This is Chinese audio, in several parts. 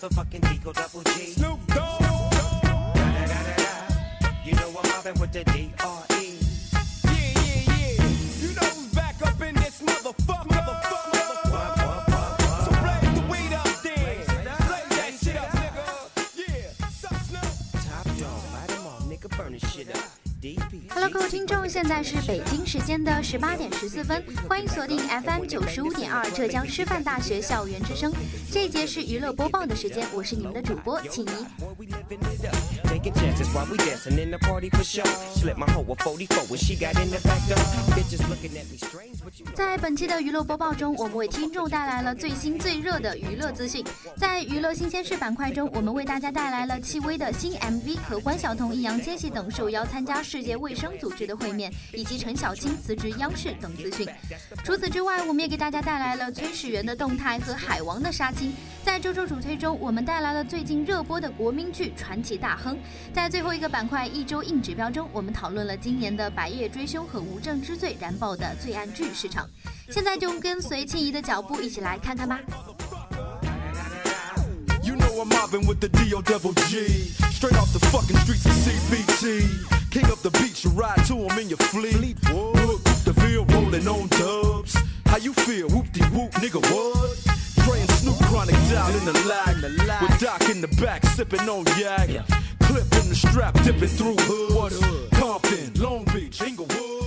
Motherfucking Digo Double G. Snoop Dogg. You know I'm mobbing with the D.R.E. Yeah, yeah, yeah. You know who's back up in this motherfucker, Hello，各位听众，现在是北京时间的十八点十四分，欢迎锁定 FM 九十五点二浙江师范大学校园之声。这一节是娱乐播报的时间，我是你们的主播庆怡。在本期的娱乐播报中，我们为听众带来了最新最热的娱乐资讯。在娱乐新鲜事板块中，我们为大家带来了戚薇的新 MV 和关晓彤、易烊千玺等受邀参加世界卫生组织的会面，以及陈小青辞职央视等资讯。除此之外，我们也给大家带来了崔始源的动态和海王的杀青。在周周主推中，我们带来了最近热播的国民剧《传奇大亨》。在最后一个板块一周硬指标中，我们讨论了今年的《白夜追凶》和《无证之罪》燃爆的罪案剧市场。现在就跟随庆怡的脚步，一起来看看吧。You know I'm mobbing with the D.O. Double G. Straight off the fucking streets of CBT. King up the beach, you ride to him in your fleet. Look, the field rolling on dubs. How you feel? Whoop de whoop, nigga, what? Snoop chronic down in the lag. With Doc in the back, sipping on yak. Clip in the strap, dipping through hoods. Compton, Long Beach, Inglewood.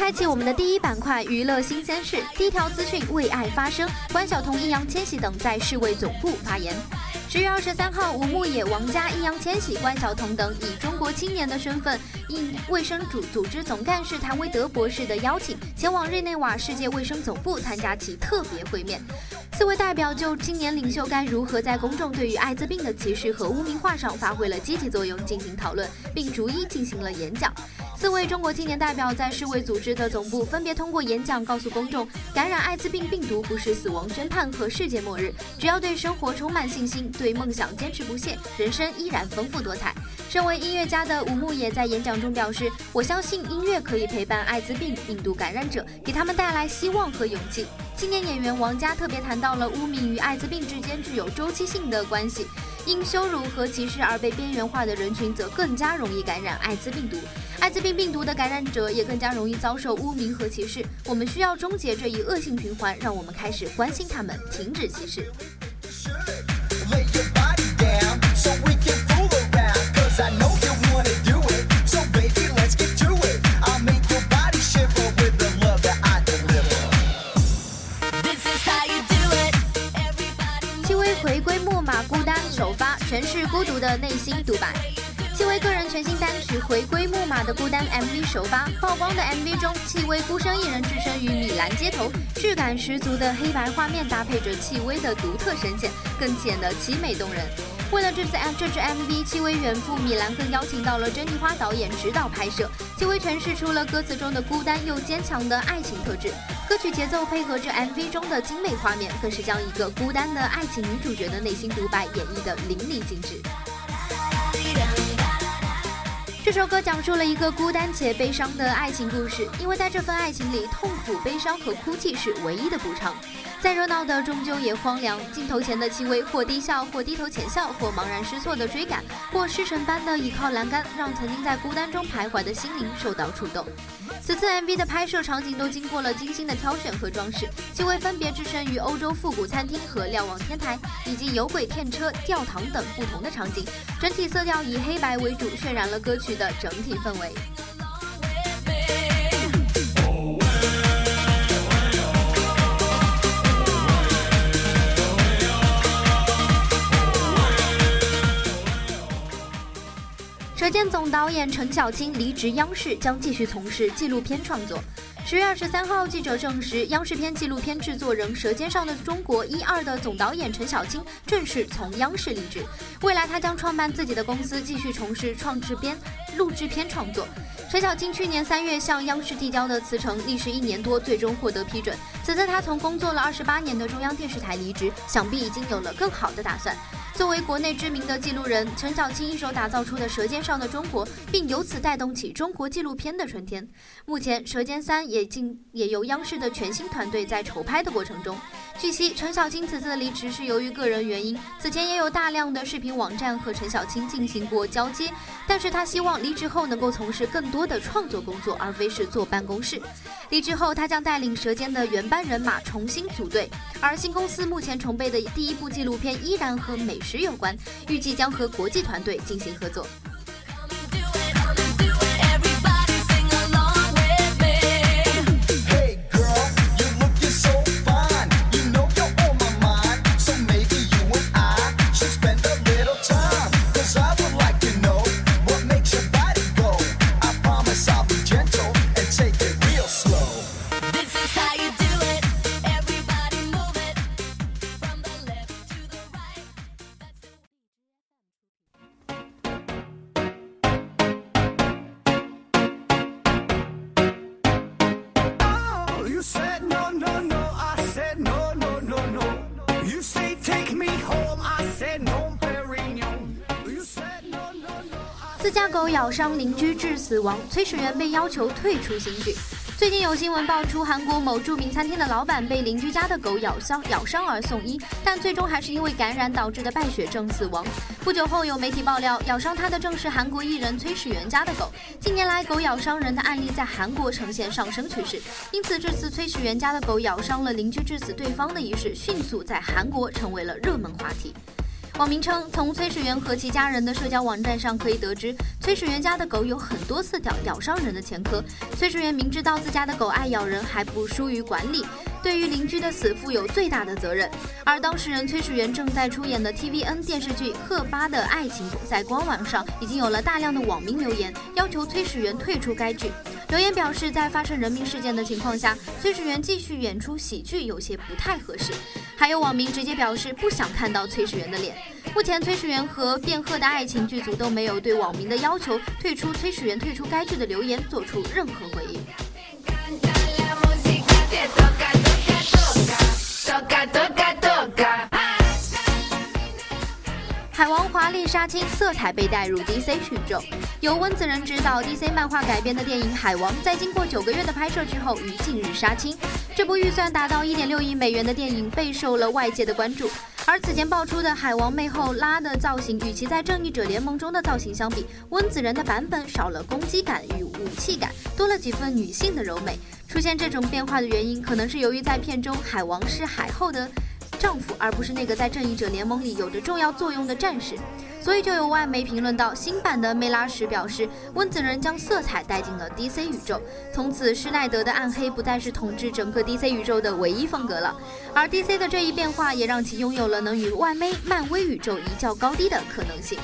开启我们的第一板块娱乐新鲜事。第一条资讯：为爱发声，关晓彤、易烊千玺等在世卫总部发言。十月二十三号，吴牧野、王佳、易烊千玺、关晓彤等以中国青年的身份，应卫生组组织总干事谭维德博士的邀请，前往日内瓦世界卫生总部参加其特别会面。四位代表就青年领袖该如何在公众对于艾滋病的歧视和污名化上发挥了积极作用进行讨论，并逐一进行了演讲。四位中国青年代表在世卫组织的总部分别通过演讲告诉公众，感染艾滋病病毒不是死亡宣判和世界末日，只要对生活充满信心，对梦想坚持不懈，人生依然丰富多彩。身为音乐家的吴牧野在演讲中表示：“我相信音乐可以陪伴艾滋病病毒感染者，给他们带来希望和勇气。”青年演员王佳特别谈到了污名与艾滋病之间具有周期性的关系，因羞辱和歧视而被边缘化的人群则更加容易感染艾滋病毒，艾滋病病毒的感染者也更加容易遭受污名和歧视。我们需要终结这一恶性循环，让我们开始关心他们，停止歧视。独的内心独白。戚薇个人全新单曲《回归木马》的孤单 MV 首发，曝光的 MV 中，戚薇孤身一人置身于米兰街头，质感十足的黑白画面搭配着戚薇的独特声线，更显得凄美动人。为了这次 M 这支 MV，戚薇远赴米兰，更邀请到了珍妮花导演指导拍摄。戚薇诠释出了歌词中的孤单又坚强的爱情特质。歌曲节奏配合着 MV 中的精美画面，更是将一个孤单的爱情女主角的内心独白演绎得淋漓尽致。这首歌讲述了一个孤单且悲伤的爱情故事，因为在这份爱情里，痛苦、悲伤和哭泣是唯一的补偿。再热闹的终究也荒凉，镜头前的戚薇或低笑，或低头浅笑，或茫然失措的追赶，或失神般的倚靠栏杆，让曾经在孤单中徘徊的心灵受到触动。此次 MV 的拍摄场景都经过了精心的挑选和装饰，戚薇分别置身于欧洲复古餐厅和瞭望天台，以及有轨电车、教堂等不同的场景，整体色调以黑白为主，渲染了歌曲的整体氛围。《舌尖》总导演陈小青离职央视，将继续从事纪录片创作。十月二十三号，记者证实，央视片纪录片制作人《舌尖上的中国》一二的总导演陈小青正式从央视离职，未来他将创办自己的公司，继续从事创制片、录制片创作。陈小青去年三月向央视递交的辞呈，历时一年多，最终获得批准。此次他从工作了二十八年的中央电视台离职，想必已经有了更好的打算。作为国内知名的记录人，陈小青一手打造出的《舌尖上的中国》，并由此带动起中国纪录片的春天。目前，《舌尖三》也进也由央视的全新团队在筹拍的过程中。据悉，陈小青此次的离职是由于个人原因，此前也有大量的视频网站和陈小青进行过交接，但是他希望离职后能够从事更多的创作工作，而非是坐办公室。离职后，他将带领《舌尖》的原班人马重新组队，而新公司目前筹备的第一部纪录片依然和美食有关，预计将和国际团队进行合作。自家狗咬伤邻居致死亡，崔始源被要求退出新剧。最近有新闻爆出，韩国某著名餐厅的老板被邻居家的狗咬伤咬伤而送医，但最终还是因为感染导致的败血症死亡。不久后，有媒体爆料，咬伤他的正是韩国艺人崔始源家的狗。近年来，狗咬伤人的案例在韩国呈现上升趋势，因此这次崔始源家的狗咬伤了邻居致死对方的一事，迅速在韩国成为了热门话题。网民称，从崔始源和其家人的社交网站上可以得知，崔始源家的狗有很多次咬咬伤人的前科。崔始源明知道自家的狗爱咬人，还不疏于管理，对于邻居的死负有最大的责任。而当事人崔始源正在出演的 TVN 电视剧《赫巴的爱情》在官网上已经有了大量的网民留言，要求崔始源退出该剧。留言表示，在发生人命事件的情况下，崔始源继续演出喜剧有些不太合适。还有网民直接表示不想看到崔始源的脸。目前，崔始源和《卞赫的爱情》剧组都没有对网民的要求退出崔始源退出该剧的留言做出任何回应。海王华丽杀青，色彩被带入 DC 宇宙。由温子仁执导、DC 漫画改编的电影《海王》，在经过九个月的拍摄之后，于近日杀青。这部预算达到1.6亿美元的电影备受了外界的关注。而此前爆出的海王背后拉的造型，与其在《正义者联盟》中的造型相比，温子仁的版本少了攻击感与武器感，多了几分女性的柔美。出现这种变化的原因，可能是由于在片中海王是海后的丈夫，而不是那个在正义者联盟里有着重要作用的战士。所以就有外媒评论到，新版的梅拉什表示，温子仁将色彩带进了 DC 宇宙，从此施耐德的暗黑不再是统治整个 DC 宇宙的唯一风格了。而 DC 的这一变化，也让其拥有了能与外媒漫威宇宙一较高低的可能性。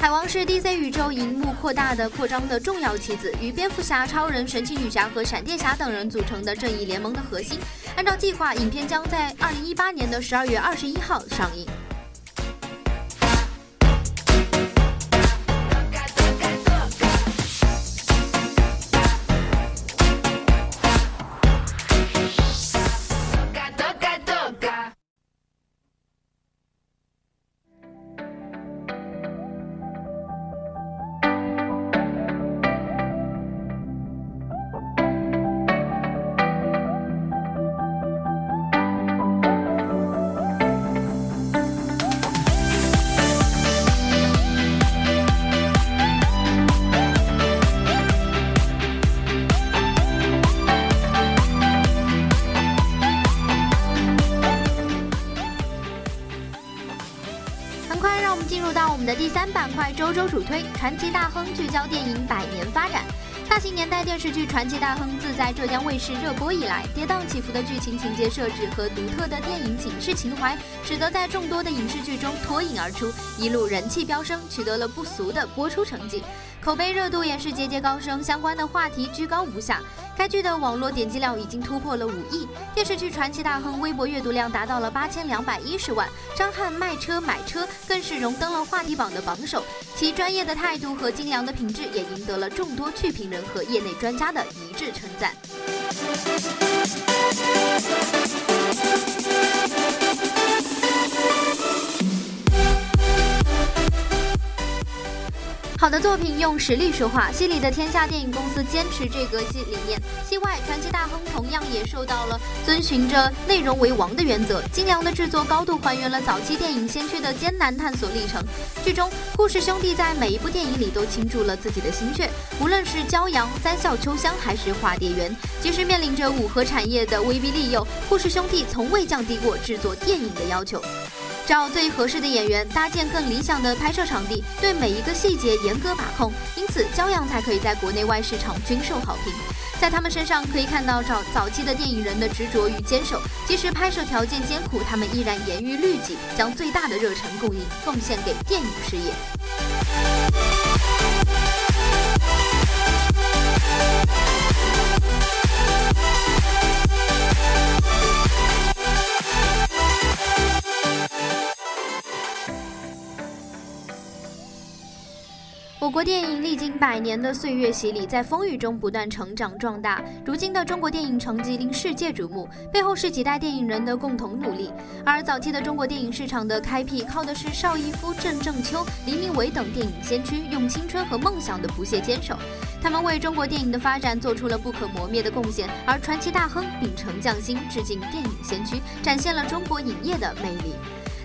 海王是 DC 宇宙荧幕扩大的扩张的重要棋子，与蝙蝠侠、超人、神奇女侠和闪电侠等人组成的正义联盟的核心。按照计划，影片将在二零一八年的十二月二十一号上映。传奇大亨》自在浙江卫视热播以来，跌宕起伏的剧情情节设置和独特的电影警示情怀，使得在众多的影视剧中脱颖而出，一路人气飙升，取得了不俗的播出成绩，口碑热度也是节节高升，相关的话题居高不下。该剧的网络点击量已经突破了五亿，电视剧《传奇大亨》微博阅读量达到了八千两百一十万，张翰卖车买车更是荣登了话题榜的榜首。其专业的态度和精良的品质也赢得了众多剧评人和业内专家的一致称赞。好的作品用实力说话，戏里的天下电影公司坚持这个戏理念。戏外，《传奇大亨》同样也受到了遵循着内容为王的原则，精良的制作高度还原了早期电影先驱的艰难探索历程。剧中，顾氏兄弟在每一部电影里都倾注了自己的心血，无论是骄阳、三笑秋香还是化蝶园，即使面临着五核产业的威逼利诱，顾氏兄弟从未降低过制作电影的要求。找最合适的演员，搭建更理想的拍摄场地，对每一个细节严格把控，因此骄阳才可以在国内外市场均受好评。在他们身上可以看到早早期的电影人的执着与坚守，即使拍摄条件艰苦，他们依然严于律己，将最大的热忱供应奉献给电影事业。我国电影历经百年的岁月洗礼，在风雨中不断成长壮大。如今的中国电影成绩令世界瞩目，背后是几代电影人的共同努力。而早期的中国电影市场的开辟，靠的是邵逸夫、郑正秋、黎明伟等电影先驱用青春和梦想的不懈坚守。他们为中国电影的发展做出了不可磨灭的贡献。而传奇大亨秉承匠心，致敬电影先驱，展现了中国影业的魅力。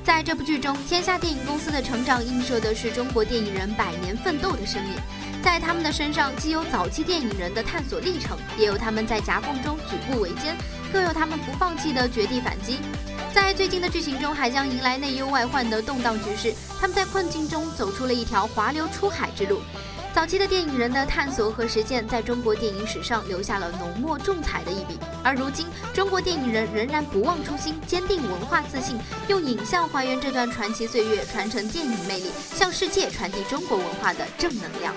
在这部剧中，天下电影公司的成长映射的是中国电影人百年奋斗的身影。在他们的身上，既有早期电影人的探索历程，也有他们在夹缝中举步维艰，更有他们不放弃的绝地反击。在最近的剧情中，还将迎来内忧外患的动荡局势。他们在困境中走出了一条滑流出海之路。早期的电影人的探索和实践，在中国电影史上留下了浓墨重彩的一笔。而如今，中国电影人仍然不忘初心，坚定文化自信，用影像还原这段传奇岁月，传承电影魅力，向世界传递中国文化的正能量。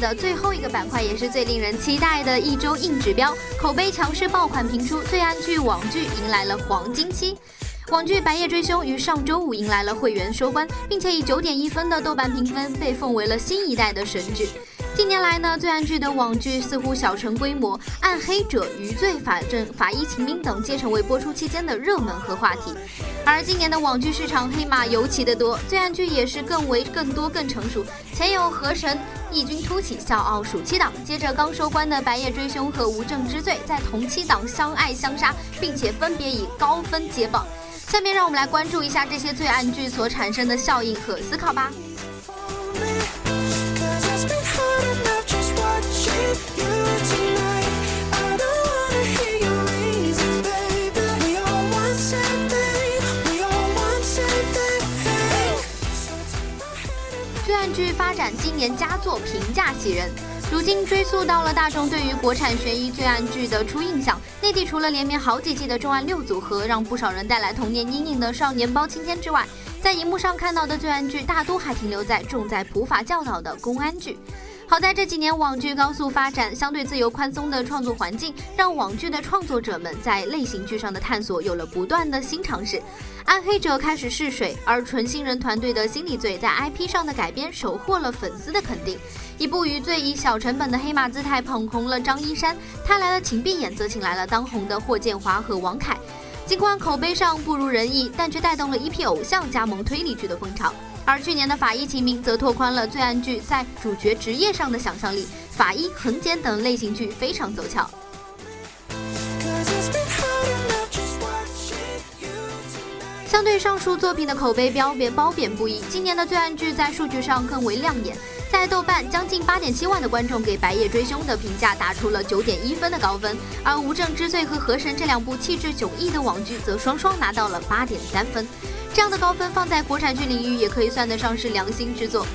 的最后一个板块，也是最令人期待的一周硬指标——口碑强势爆款频出，最安剧网剧迎来了黄金期。网剧《白夜追凶》于上周五迎来了会员收官，并且以九点一分的豆瓣评分被奉为了新一代的神剧。近年来呢，罪案剧的网剧似乎小成规模，《暗黑者》《余罪》《法证》《法医秦明》等皆成为播出期间的热门和话题。而今年的网剧市场黑马尤其的多，罪案剧也是更为更多更成熟。前有《河神》异军突起，笑傲暑期档；接着刚收官的《白夜追凶》和《无证之罪》在同期档相爱相杀，并且分别以高分接榜。下面让我们来关注一下这些罪案剧所产生的效应和思考吧。剧发展今年佳作评价喜人。如今追溯到了大众对于国产悬疑罪案剧的初印象，内地除了连绵好几季的重案六组合让不少人带来童年阴影的少年包青天之外，在荧幕上看到的罪案剧大多还停留在重在普法教导的公安剧。好在这几年网剧高速发展，相对自由宽松的创作环境，让网剧的创作者们在类型剧上的探索有了不断的新尝试。暗黑者开始试水，而纯新人团队的心理罪在 IP 上的改编收获了粉丝的肯定。一部余罪以小成本的黑马姿态捧红了张一山，他来了请闭眼则请来了当红的霍建华和王凯。尽管口碑上不如人意，但却带动了一批偶像加盟推理剧的风潮。而去年的《法医秦明》则拓宽了罪案剧在主角职业上的想象力，法医、横检等类型剧非常走俏。相对上述作品的口碑褒贬褒贬不一，今年的罪案剧在数据上更为亮眼。在豆瓣，将近八点七万的观众给《白夜追凶》的评价打出了九点一分的高分，而《无证之罪》和《河神》这两部气质迥异的网剧则双双拿到了八点三分。这样的高分放在国产剧领域也可以算得上是良心之作。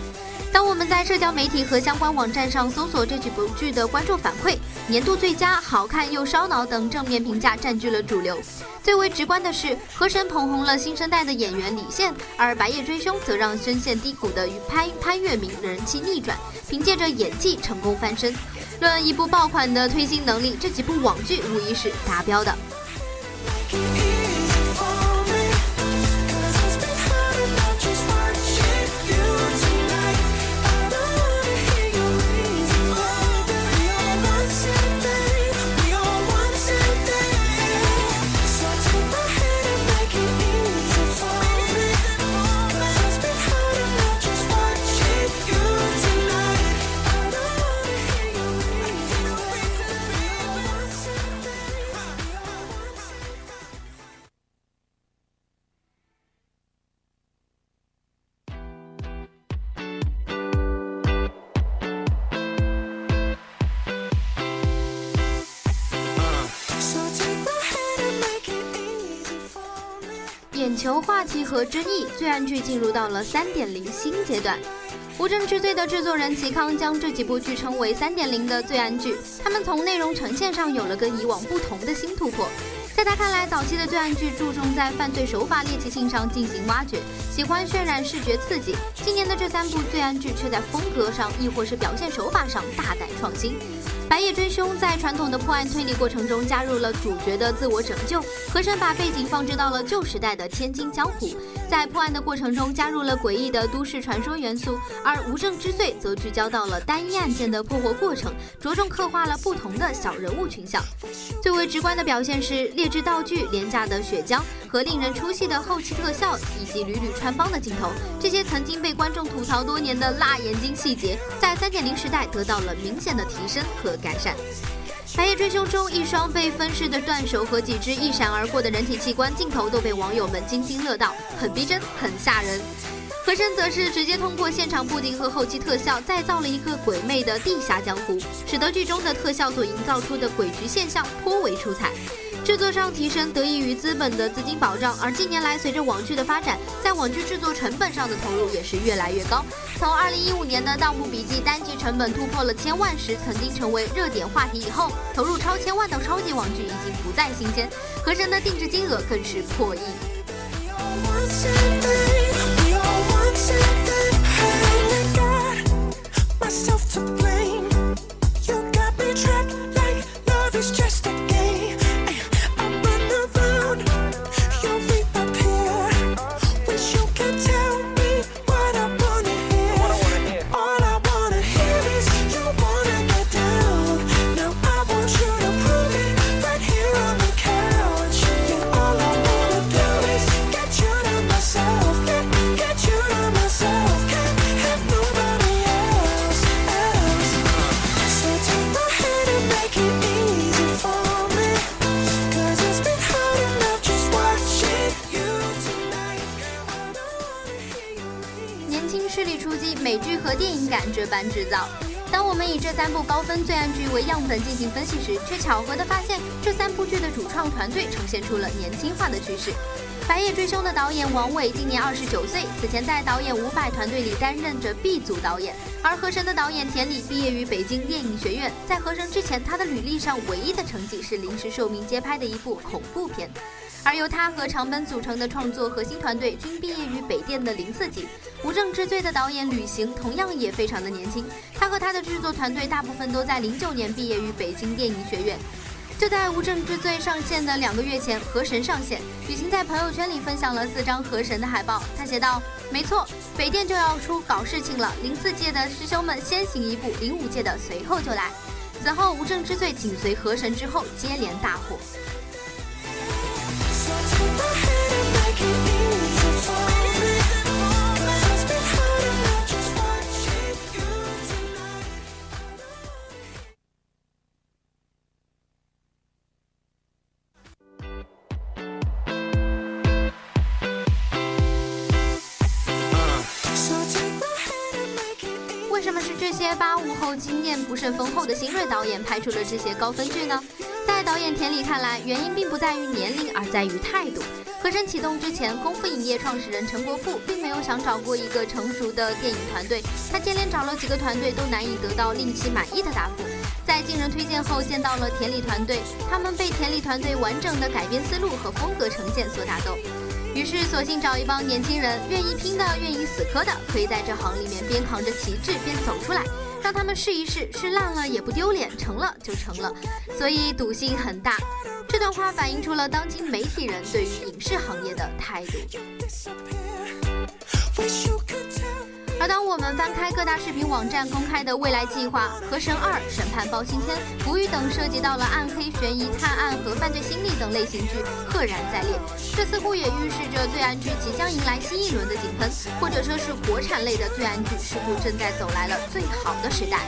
当我们在社交媒体和相关网站上搜索这几部剧的观众反馈，年度最佳、好看又烧脑等正面评价占据了主流。最为直观的是，《河神》捧红了新生代的演员李现，而《白夜追凶》则让深陷低谷的于潘潘粤明人气逆转，凭借着演技成功翻身。论一部爆款的推新能力，这几部网剧无疑是达标的。和争议，罪案剧进入到了三点零新阶段。无证之罪的制作人齐康将这几部剧称为三点零的罪案剧，他们从内容呈现上有了跟以往不同的新突破。在他看来，早期的罪案剧注重在犯罪手法猎奇性上进行挖掘，喜欢渲染视觉刺激。今年的这三部罪案剧却在风格上，亦或是表现手法上大胆创新。《白夜追凶》在传统的破案推理过程中加入了主角的自我拯救，和神把背景放置到了旧时代的天津江湖，在破案的过程中加入了诡异的都市传说元素，而《无证之罪》则聚焦到了单一案件的破获过程，着重刻画了不同的小人物群像。最为直观的表现是劣质道具、廉价的血浆和令人出戏的后期特效，以及屡屡穿帮的镜头。这些曾经被观众吐槽多年的辣眼睛细节，在3.0时代得到了明显的提升和改善。《白夜追凶》中，一双被分尸的断手和几只一闪而过的人体器官镜头都被网友们津津乐道，很逼真，很吓人。和珅则是直接通过现场布景和后期特效，再造了一个鬼魅的地下江湖，使得剧中的特效所营造出的鬼局现象颇为出彩。制作上提升得益于资本的资金保障，而近年来随着网剧的发展，在网剧制作成本上的投入也是越来越高。从2015年的《盗墓笔记》单集成本突破了千万时，曾经成为热点话题以后，投入超千万的超级网剧已经不再新鲜，和珅的定制金额更是破亿。We all 巧合地发现，这三部剧的主创团队呈现出了年轻化的趋势。《白夜追凶》的导演王伟今年二十九岁，此前在导演五百团队里担任着 B 组导演。而《河神》的导演田里毕业于北京电影学院，在《河神》之前，他的履历上唯一的成绩是临时受命接拍的一部恐怖片。而由他和长本组成的创作核心团队均毕业于北电的零四级。《无证之罪》的导演吕行同样也非常的年轻，他和他的制作团队大部分都在零九年毕业于北京电影学院。就在《无证之罪》上线的两个月前，《河神》上线，吕行在朋友圈里分享了四张《河神》的海报。他写道：“没错，北电就要出搞事情了，零四届的师兄们先行一步，零五届的随后就来。”此后，《无证之罪》紧随《河神》之后接连大火。经验不甚丰厚的新锐导演拍出了这些高分剧呢？在导演田里看来，原因并不在于年龄，而在于态度。河神启动之前，功夫影业创始人陈国富并没有想找过一个成熟的电影团队，他接连找了几个团队，都难以得到令其满意的答复。在经人推荐后，见到了田里团队，他们被田里团队完整的改编思路和风格呈现所打动。于是，索性找一帮年轻人，愿意拼的，愿意死磕的，可以在这行里面边扛着旗帜边走出来，让他们试一试，试烂了也不丢脸，成了就成了，所以赌性很大。这段话反映出了当今媒体人对于影视行业的态度。而当我们翻开各大视频网站公开的未来计划，《河神二》《审判包青天》《捕鱼》等涉及到了暗黑、悬疑、探案和犯罪心理等类型剧赫然在列，这似乎也预示着罪案剧即将迎来新一轮的井喷，或者说是国产类的罪案剧似乎正在走来了最好的时代。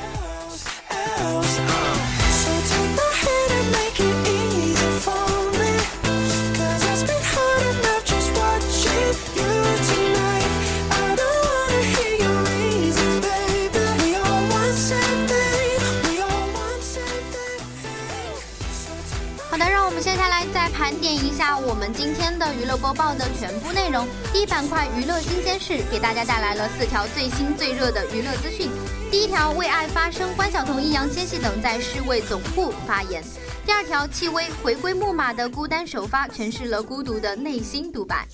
今天的娱乐播报的全部内容。第一板块娱乐新鲜事，给大家带来了四条最新最热的娱乐资讯。第一条，为爱发声，关晓彤、易烊千玺等在世卫总部发言。第二条，戚薇回归木马的孤单首发，诠释了孤独的内心独白。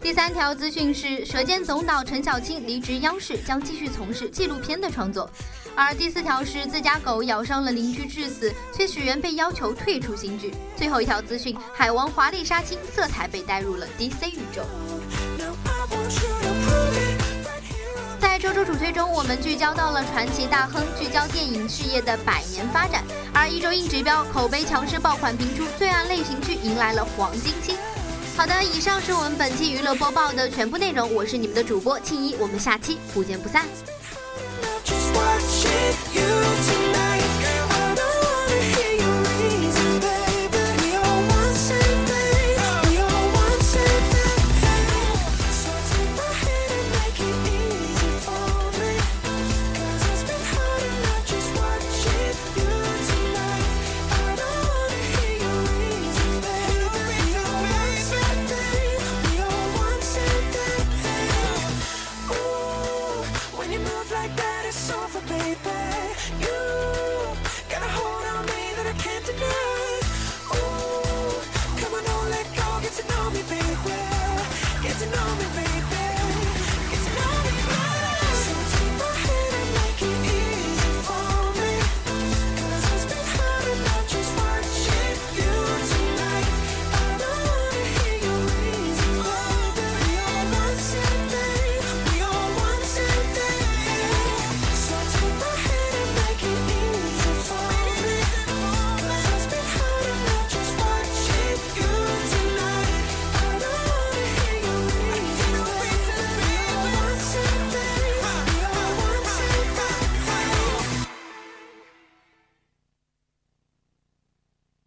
第三条资讯是，《舌尖》总导陈小青离职央视，将继续从事纪录片的创作。而第四条是自家狗咬伤了邻居致死，崔始源被要求退出新剧。最后一条资讯，海王华丽杀青，色彩被带入了 DC 宇宙。在周周主推中，我们聚焦到了传奇大亨聚焦电影事业的百年发展，而一周硬指标口碑强势爆款频出，罪案类型剧迎来了黄金期。好的，以上是我们本期娱乐播报的全部内容，我是你们的主播庆一，我们下期不见不散。With you to